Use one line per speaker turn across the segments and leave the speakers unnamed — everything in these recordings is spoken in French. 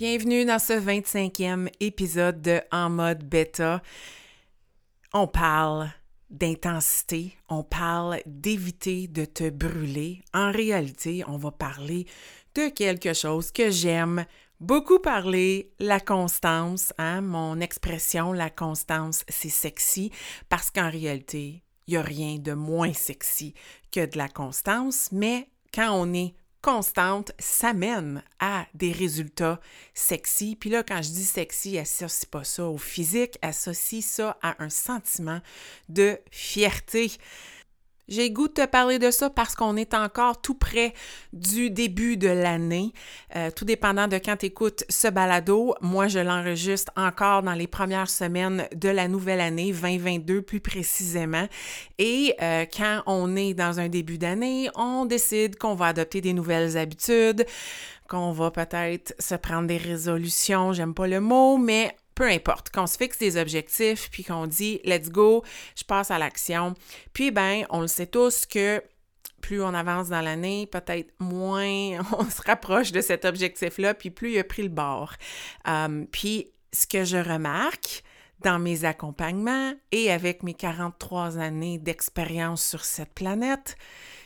Bienvenue dans ce 25e épisode de En mode bêta. On parle d'intensité, on parle d'éviter de te brûler. En réalité, on va parler de quelque chose que j'aime beaucoup parler, la constance. Hein? Mon expression, la constance, c'est sexy parce qu'en réalité, il n'y a rien de moins sexy que de la constance, mais quand on est constante, ça mène à des résultats sexy. Puis là, quand je dis sexy, associe pas ça au physique, associe ça à un sentiment de fierté. J'ai goût de te parler de ça parce qu'on est encore tout près du début de l'année. Euh, tout dépendant de quand tu écoutes ce balado, moi je l'enregistre encore dans les premières semaines de la nouvelle année 2022 plus précisément. Et euh, quand on est dans un début d'année, on décide qu'on va adopter des nouvelles habitudes, qu'on va peut-être se prendre des résolutions, j'aime pas le mot, mais peu importe, qu'on se fixe des objectifs, puis qu'on dit let's go, je passe à l'action. Puis ben, on le sait tous que plus on avance dans l'année, peut-être moins on se rapproche de cet objectif-là, puis plus il a pris le bord. Euh, puis ce que je remarque dans mes accompagnements et avec mes 43 années d'expérience sur cette planète,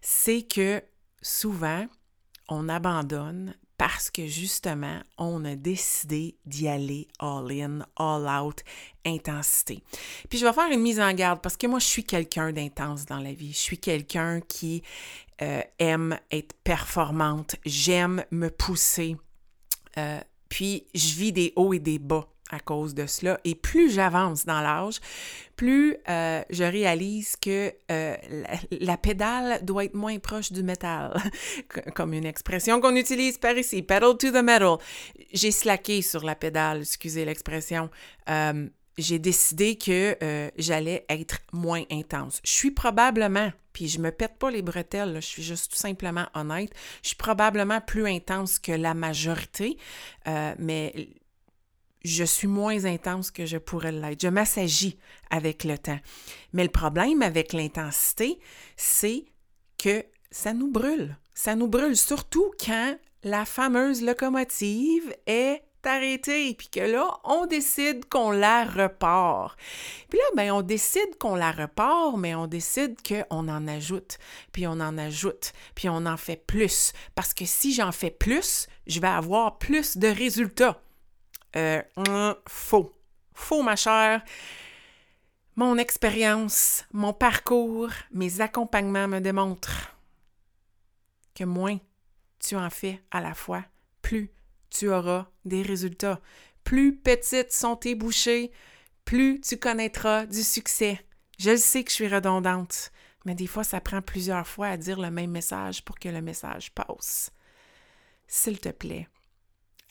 c'est que souvent, on abandonne parce que justement, on a décidé d'y aller all-in, all-out, intensité. Puis je vais faire une mise en garde parce que moi, je suis quelqu'un d'intense dans la vie. Je suis quelqu'un qui euh, aime être performante, j'aime me pousser. Euh, puis je vis des hauts et des bas à cause de cela. Et plus j'avance dans l'âge, plus euh, je réalise que euh, la, pédale doit être moins proche du métal, comme une expression qu'on utilise par ici, pedal to the metal. J'ai slacké sur la pédale, excusez l'expression. Euh, j'ai décidé que j'allais être moins intense. Je suis probablement, puis je me pète pas les bretelles, je suis juste tout simplement honnête, je suis probablement plus intense que la majorité, mais je suis moins intense que je pourrais l'être. Je m'assagis avec le temps. Mais le problème avec l'intensité, c'est que ça nous brûle. Ça nous brûle, surtout quand la fameuse locomotive est arrêtée, puis que là, on décide qu'on la repart. Puis là, ben, on décide qu'on la repart, mais on décide qu'on en ajoute, puis on en ajoute, puis on en fait plus. Parce que si j'en fais plus, je vais avoir plus de résultats. Euh, faux. Faux, ma chère. Mon expérience, mon parcours, mes accompagnements me démontrent que moins tu en fais à la fois, plus tu auras des résultats. Plus petites sont tes bouchées, plus tu connaîtras du succès. Je sais que je suis redondante, mais des fois, ça prend plusieurs fois à dire le même message pour que le message passe. S'il te plaît,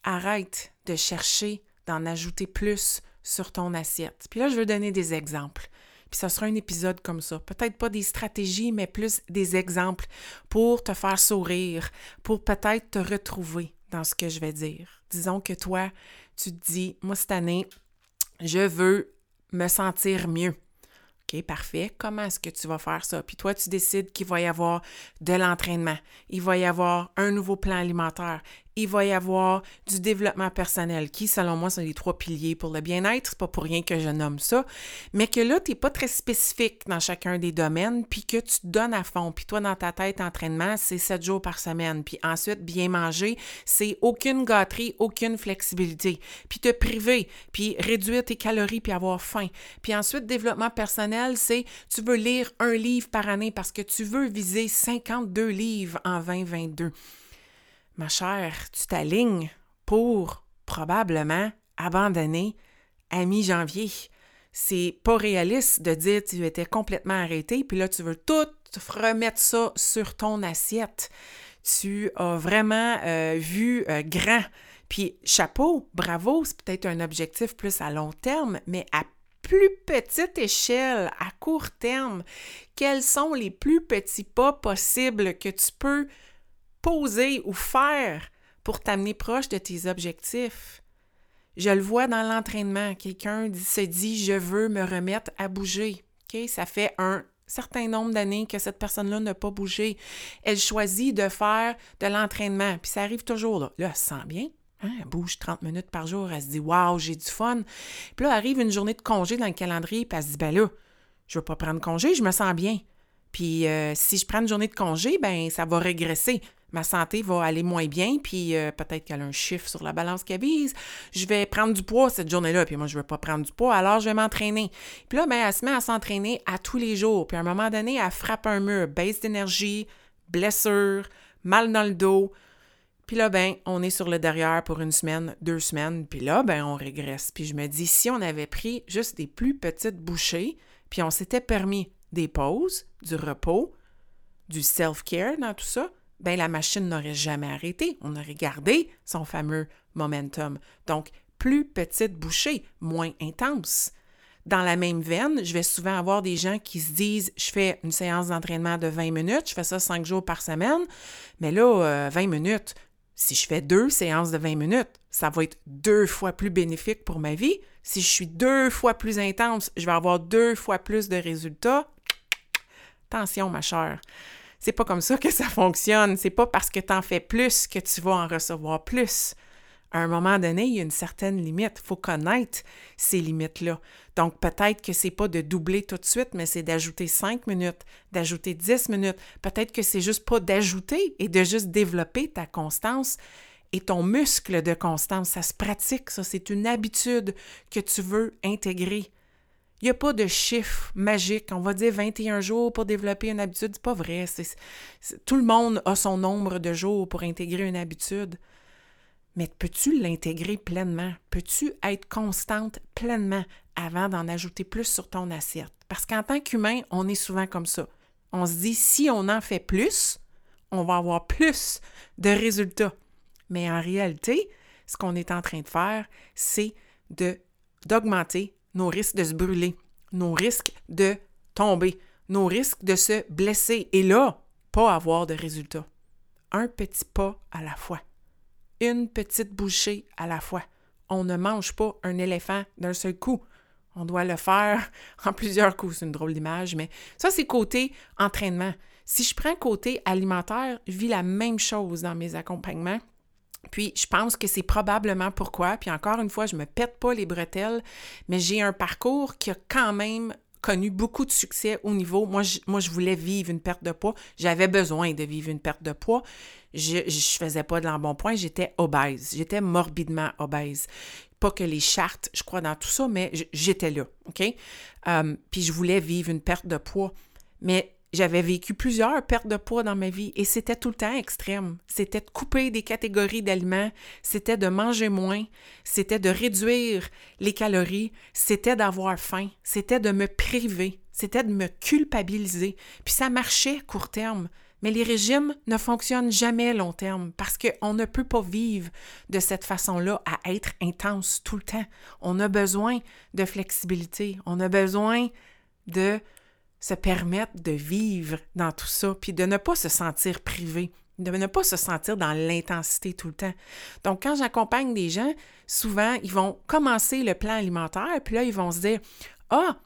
arrête de chercher d'en ajouter plus sur ton assiette. Puis là, je veux donner des exemples. Puis ça sera un épisode comme ça. Peut-être pas des stratégies, mais plus des exemples pour te faire sourire, pour peut-être te retrouver dans ce que je vais dire. Disons que toi, tu te dis, moi cette année, je veux me sentir mieux. OK, parfait. Comment est-ce que tu vas faire ça? Puis toi, tu décides qu'il va y avoir de l'entraînement, il va y avoir un nouveau plan alimentaire, il va y avoir du développement personnel, qui, selon moi, sont les trois piliers pour le bien-être. C'est pas pour rien que je nomme ça. Mais que là, tu n'es pas très spécifique dans chacun des domaines, puis que tu te donnes à fond. Puis toi, dans ta tête, entraînement, c'est sept jours par semaine. Puis ensuite, bien manger, c'est aucune gâterie, aucune flexibilité. Puis te priver, puis réduire tes calories, puis avoir faim. Puis ensuite, développement personnel, c'est tu veux lire un livre par année parce que tu veux viser 52 livres en 2022 ma chère, tu t'alignes pour probablement abandonner à mi-janvier. c'est pas réaliste de dire tu étais complètement arrêté, puis là, tu veux tout remettre ça sur ton assiette. Tu as vraiment euh, vu euh, grand. Puis chapeau, bravo, c'est peut-être un objectif plus à long terme, mais à plus petite échelle, à court terme, quels sont les plus petits pas possibles que tu peux poser ou faire pour t'amener proche de tes objectifs? Je le vois dans l'entraînement. Quelqu'un se dit Je veux me remettre à bouger. Ça fait un certain nombre d'années que cette personne-là n'a pas bougé. Elle choisit de faire de l'entraînement. Puis ça arrive toujours. Là, là elle se sent bien. Hein, elle bouge 30 minutes par jour. Elle se dit Waouh, j'ai du fun. Puis là, arrive une journée de congé dans le calendrier. Puis elle se dit Ben là, je ne veux pas prendre congé, je me sens bien. Puis euh, si je prends une journée de congé, ben ça va régresser ma santé va aller moins bien, puis euh, peut-être qu'elle a un chiffre sur la balance qu'elle vise. Je vais prendre du poids cette journée-là, puis moi, je ne veux pas prendre du poids, alors je vais m'entraîner. Puis là, ben, elle se met à s'entraîner à tous les jours. Puis à un moment donné, elle frappe un mur, baisse d'énergie, blessure, mal dans le dos. Puis là, ben, on est sur le derrière pour une semaine, deux semaines, puis là, ben, on régresse. Puis je me dis, si on avait pris juste des plus petites bouchées, puis on s'était permis des pauses, du repos, du self-care dans tout ça, ben la machine n'aurait jamais arrêté. On aurait gardé son fameux momentum. Donc, plus petite bouchée, moins intense. Dans la même veine, je vais souvent avoir des gens qui se disent Je fais une séance d'entraînement de 20 minutes, je fais ça cinq jours par semaine, mais là, 20 euh, minutes, si je fais deux séances de 20 minutes, ça va être deux fois plus bénéfique pour ma vie. Si je suis deux fois plus intense, je vais avoir deux fois plus de résultats. Attention, ma chère. C'est pas comme ça que ça fonctionne. C'est pas parce que tu en fais plus que tu vas en recevoir plus. À un moment donné, il y a une certaine limite. Il faut connaître ces limites-là. Donc, peut-être que c'est pas de doubler tout de suite, mais c'est d'ajouter 5 minutes, d'ajouter 10 minutes. Peut-être que c'est juste pas d'ajouter et de juste développer ta constance et ton muscle de constance. Ça se pratique, ça. C'est une habitude que tu veux intégrer. Il n'y a pas de chiffre magique. On va dire 21 jours pour développer une habitude. C'est pas vrai. tout le monde a son nombre de jours pour intégrer une habitude. Mais peux-tu l'intégrer pleinement? Peux-tu être constante pleinement avant d'en ajouter plus sur ton assiette? Parce qu'en tant qu'humain, on est souvent comme ça. On se dit, si on en fait plus, on va avoir plus de résultats. Mais en réalité, ce qu'on est en train de faire, c'est d'augmenter nos risques de se brûler, nos risques de tomber, nos risques de se blesser et là, pas avoir de résultats. Un petit pas à la fois. Une petite bouchée à la fois. On ne mange pas un éléphant d'un seul coup. On doit le faire en plusieurs coups. C'est une drôle d'image, mais ça, c'est côté entraînement. Si je prends côté alimentaire, je vis la même chose dans mes accompagnements. Puis je pense que c'est probablement pourquoi, puis encore une fois, je me pète pas les bretelles, mais j'ai un parcours qui a quand même connu beaucoup de succès au niveau, moi je, voulais vivre une perte de poids, j'avais besoin de vivre une perte de poids, je ne faisais pas de l'embonpoint, j'étais obèse, j'étais morbidement obèse. Pas que les chartes, je crois dans tout ça, mais j'étais là, OK? Euh, puis je voulais vivre une perte de poids. Mais j'avais vécu plusieurs pertes de poids dans ma vie et c'était tout le temps extrême. C'était de couper des catégories d'aliments, c'était de manger moins, c'était de réduire les calories, c'était d'avoir faim, c'était de me priver, c'était de me culpabiliser. Puis ça marchait court terme. Mais les régimes ne fonctionnent jamais long terme parce qu'on ne peut pas vivre de cette façon-là à être intense tout le temps. On a besoin de flexibilité, on a besoin de se permettre de vivre dans tout ça, puis de ne pas se sentir privé, de ne pas se sentir dans l'intensité tout le temps. Donc, quand j'accompagne des gens, souvent, ils vont commencer le plan alimentaire, puis là, ils vont se dire, ah,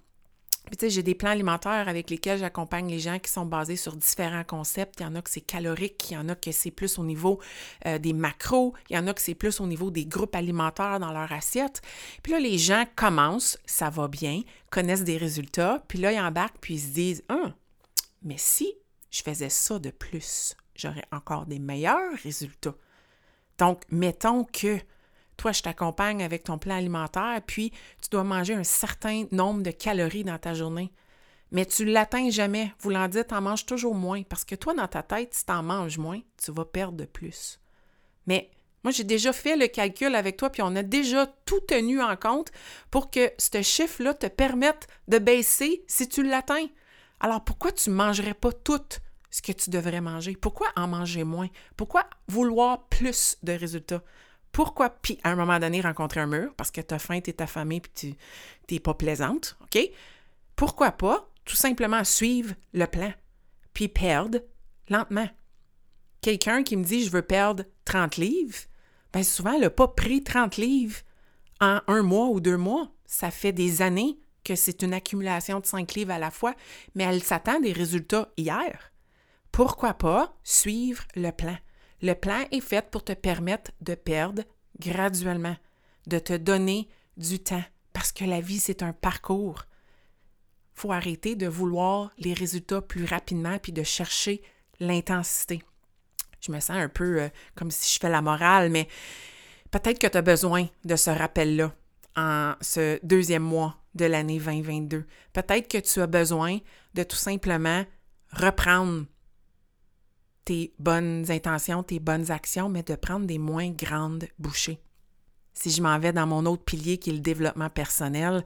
puis tu sais, j'ai des plans alimentaires avec lesquels j'accompagne les gens qui sont basés sur différents concepts. Il y en a que c'est calorique, il y en a que c'est plus au niveau euh, des macros, il y en a que c'est plus au niveau des groupes alimentaires dans leur assiette. Puis là, les gens commencent, ça va bien, connaissent des résultats, puis là, ils embarquent, puis ils se disent, hum, mais si je faisais ça de plus, j'aurais encore des meilleurs résultats. Donc, mettons que toi, je t'accompagne avec ton plan alimentaire, puis tu dois manger un certain nombre de calories dans ta journée. Mais tu ne l'atteins jamais. Voulant dire, tu en manges toujours moins. Parce que toi, dans ta tête, si tu en manges moins, tu vas perdre de plus. Mais Moi, j'ai déjà fait le calcul avec toi, puis on a déjà tout tenu en compte pour que ce chiffre-là te permette de baisser si tu l'atteins. Alors pourquoi tu ne mangerais pas tout ce que tu devrais manger? Pourquoi en manger moins? Pourquoi vouloir plus de résultats? Pourquoi, puis à un moment donné, rencontrer un mur? Parce que tu as faim, tu es affamé, puis tu n'es pas plaisante, OK? Pourquoi pas tout simplement suivre le plan, puis perdre lentement? Quelqu'un qui me dit je veux perdre 30 livres, bien souvent, elle n'a pas pris 30 livres en un mois ou deux mois. Ça fait des années que c'est une accumulation de 5 livres à la fois, mais elle s'attend des résultats hier. Pourquoi pas suivre le plan? Le plan est fait pour te permettre de perdre graduellement, de te donner du temps, parce que la vie, c'est un parcours. Il faut arrêter de vouloir les résultats plus rapidement puis de chercher l'intensité. Je me sens un peu euh, comme si je fais la morale, mais peut-être que tu as besoin de ce rappel-là en ce deuxième mois de l'année 2022. Peut-être que tu as besoin de tout simplement reprendre tes bonnes intentions, tes bonnes actions, mais de prendre des moins grandes bouchées. Si je m'en vais dans mon autre pilier qui est le développement personnel,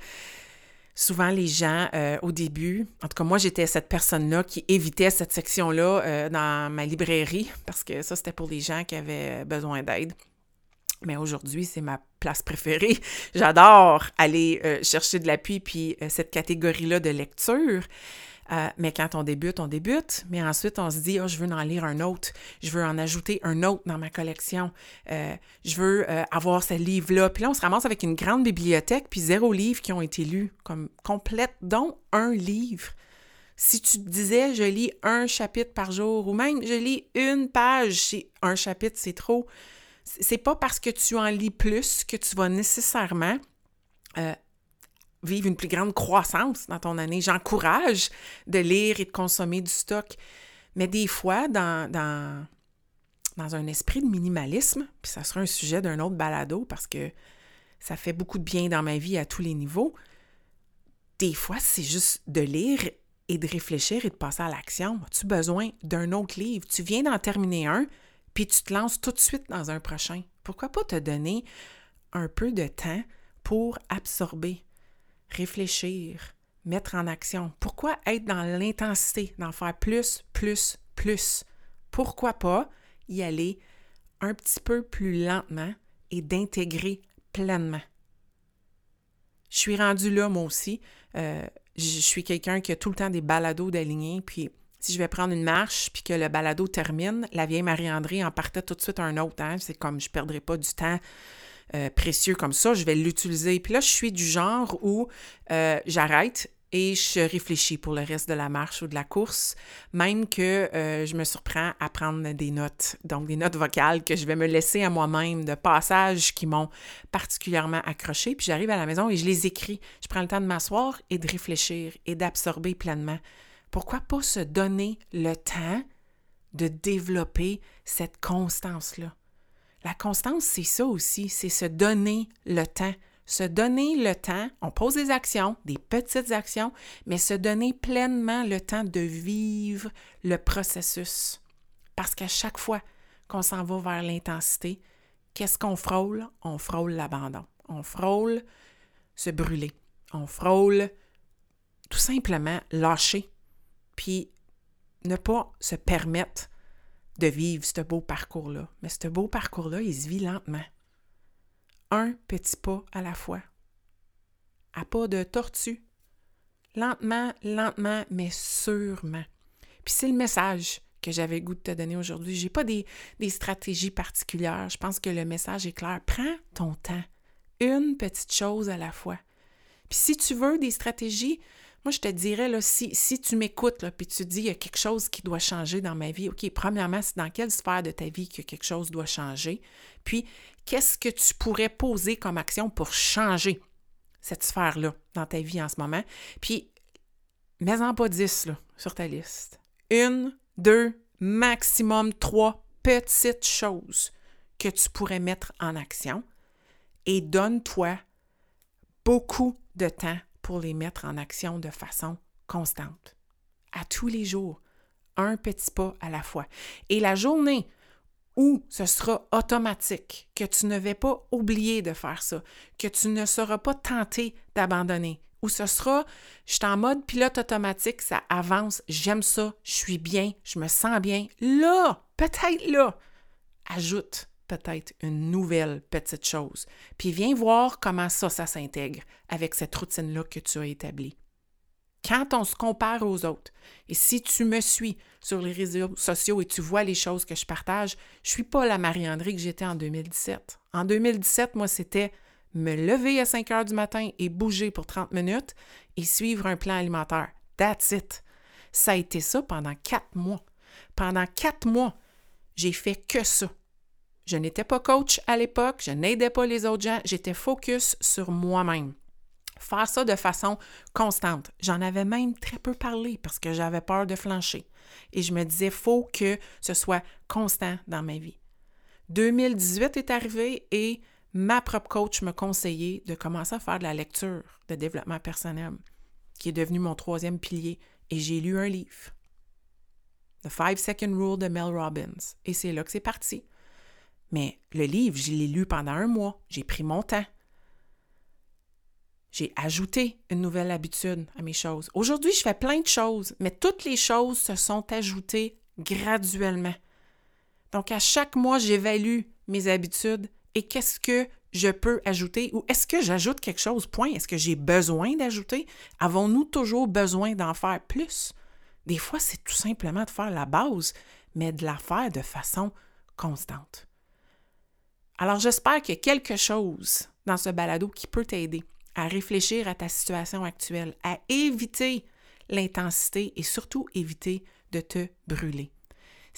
souvent les gens euh, au début, en tout cas moi j'étais cette personne-là qui évitait cette section-là euh, dans ma librairie parce que ça c'était pour les gens qui avaient besoin d'aide. Mais aujourd'hui, c'est ma place préférée. J'adore aller euh, chercher de l'appui puis cette catégorie-là de lecture. Euh, mais quand on débute, on débute. Mais ensuite, on se dit, oh, je veux en lire un autre. Je veux en ajouter un autre dans ma collection. Euh, je veux euh, avoir ce livre-là. Puis là, on se ramasse avec une grande bibliothèque, puis zéro livre qui ont été lus, comme complète, dont un livre. Si tu te disais, je lis un chapitre par jour, ou même je lis une page, un chapitre, c'est trop. C'est pas parce que tu en lis plus que tu vas nécessairement vivre une plus grande croissance dans ton année. J'encourage de lire et de consommer du stock. Mais des fois, dans, dans, dans un esprit de minimalisme, puis ça sera un sujet d'un autre balado parce que ça fait beaucoup de bien dans ma vie à tous les niveaux, des fois, c'est juste de lire et de réfléchir et de passer à l'action. As-tu besoin d'un autre livre? Tu viens d'en terminer un, puis tu te lances tout de suite dans un prochain. Pourquoi pas te donner un peu de temps pour absorber, réfléchir, mettre en action. Pourquoi être dans l'intensité, d'en faire plus, plus, plus? Pourquoi pas y aller un petit peu plus lentement et d'intégrer pleinement? Je suis rendue là, moi aussi. Euh, je suis quelqu'un qui a tout le temps des balados d'alignés, puis si je vais prendre une marche puis que le balado termine, la vieille Marie-André en partait tout de suite un autre. Hein? C'est comme je ne perdrai pas du temps euh, précieux comme ça, je vais l'utiliser. Puis là, je suis du genre où euh, j'arrête et je réfléchis pour le reste de la marche ou de la course, même que euh, je me surprends à prendre des notes, donc des notes vocales que je vais me laisser à moi-même de passages qui m'ont particulièrement accroché, puis j'arrive à la maison et je les écris. Je prends le temps de m'asseoir et de réfléchir et d'absorber pleinement. Pourquoi pas se donner le temps de développer cette constance-là? La constance, c'est ça aussi, c'est se donner le temps. Se donner le temps, on pose des actions, des petites actions, mais se donner pleinement le temps de vivre le processus. Parce qu'à chaque fois qu'on s'en va vers l'intensité, qu'est-ce qu'on frôle? On frôle l'abandon. On frôle se brûler. On frôle tout simplement lâcher. Puis ne pas se permettre de vivre ce beau parcours-là. Mais ce beau parcours-là, il se vit lentement. Un petit pas à la fois. À pas de tortue. Lentement, lentement, mais sûrement. Puis c'est le message que j'avais goût de te donner aujourd'hui. Je n'ai pas des, des stratégies particulières. Je pense que le message est clair. Prends ton temps. Une petite chose à la fois. Puis si tu veux des stratégies, moi, je te dirais, là, si, tu m'écoutes, puis tu dis, il y a quelque chose qui doit changer dans ma vie, OK, premièrement, c'est dans quelle sphère de ta vie que quelque chose doit changer? Puis, qu'est-ce que tu pourrais poser comme action pour changer cette sphère-là dans ta vie en ce moment? Puis, mets-en pas dix, là, sur ta liste. Une, deux, maximum trois petites choses que tu pourrais mettre en action et donne-toi beaucoup de temps pour les mettre en action de façon constante. À tous les jours, un petit pas à la fois. Et la journée ou ce sera automatique, que tu ne vas pas oublier de faire ça, que tu ne seras pas tenté d'abandonner, ou ce sera, je suis en mode pilote automatique, ça avance, j'aime ça, je suis bien, je me sens bien. Là, peut-être là, ajoute peut-être une nouvelle petite chose. Puis viens voir comment ça, ça s'intègre avec cette routine-là que tu as établie. Quand on se compare aux autres, et si tu me suis sur les réseaux sociaux et tu vois les choses que je partage, je ne suis pas la Marie-André que j'étais en 2017. En 2017, moi, c'était me lever à 5 heures du matin et bouger pour 30 minutes et suivre un plan alimentaire. That's it. Ça a été ça pendant quatre mois. Pendant quatre mois, j'ai fait que ça. Je n'étais pas coach à l'époque, je n'aidais pas les autres gens, j'étais focus sur moi-même. Faire ça de façon constante. J'en avais même très peu parlé parce que j'avais peur de flancher. Et je me disais, faut que ce soit constant dans ma vie. 2018 est arrivé et ma propre coach me conseillait de commencer à faire de la lecture de développement personnel, qui est devenu mon troisième pilier. Et j'ai lu un livre, The Five Second Rule de Mel Robbins. Et c'est là que c'est parti. Mais le livre, je l'ai lu pendant un mois. J'ai pris mon temps. J'ai ajouté une nouvelle habitude à mes choses. Aujourd'hui, je fais plein de choses, mais toutes les choses se sont ajoutées graduellement. Donc, à chaque mois, j'évalue mes habitudes et qu'est-ce que je peux ajouter ou est-ce que j'ajoute quelque chose, point? Est-ce que j'ai besoin d'ajouter? Avons-nous toujours besoin d'en faire plus? Des fois, c'est tout simplement de faire la base, mais de la faire de façon constante. Alors, j'espère qu'il y a quelque chose dans ce balado qui peut t'aider à réfléchir à ta situation actuelle, à éviter l'intensité et surtout éviter de te brûler.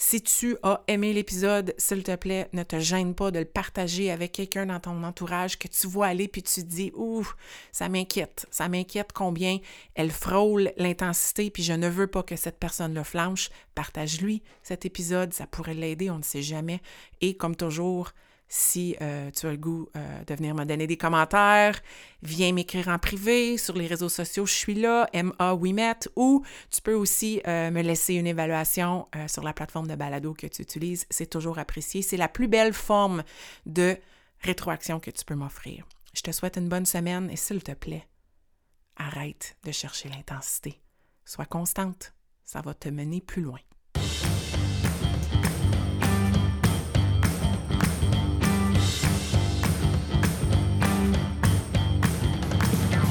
Si tu as aimé l'épisode, s'il te plaît, ne te gêne pas de le partager avec quelqu'un dans ton entourage que tu vois aller puis tu te dis Ouh, ça m'inquiète, ça m'inquiète combien elle frôle l'intensité puis je ne veux pas que cette personne le flanche. Partage-lui cet épisode, ça pourrait l'aider, on ne sait jamais. Et comme toujours, si euh, tu as le goût euh, de venir me donner des commentaires, viens m'écrire en privé sur les réseaux sociaux, je suis là, MA Wimet, ou tu peux aussi euh, me laisser une évaluation sur la plateforme de balado que tu utilises. C'est toujours apprécié. C'est la plus belle forme de rétroaction que tu peux m'offrir. Je te souhaite une bonne semaine et s'il te plaît, arrête de chercher l'intensité. Sois constante, ça va te mener plus loin.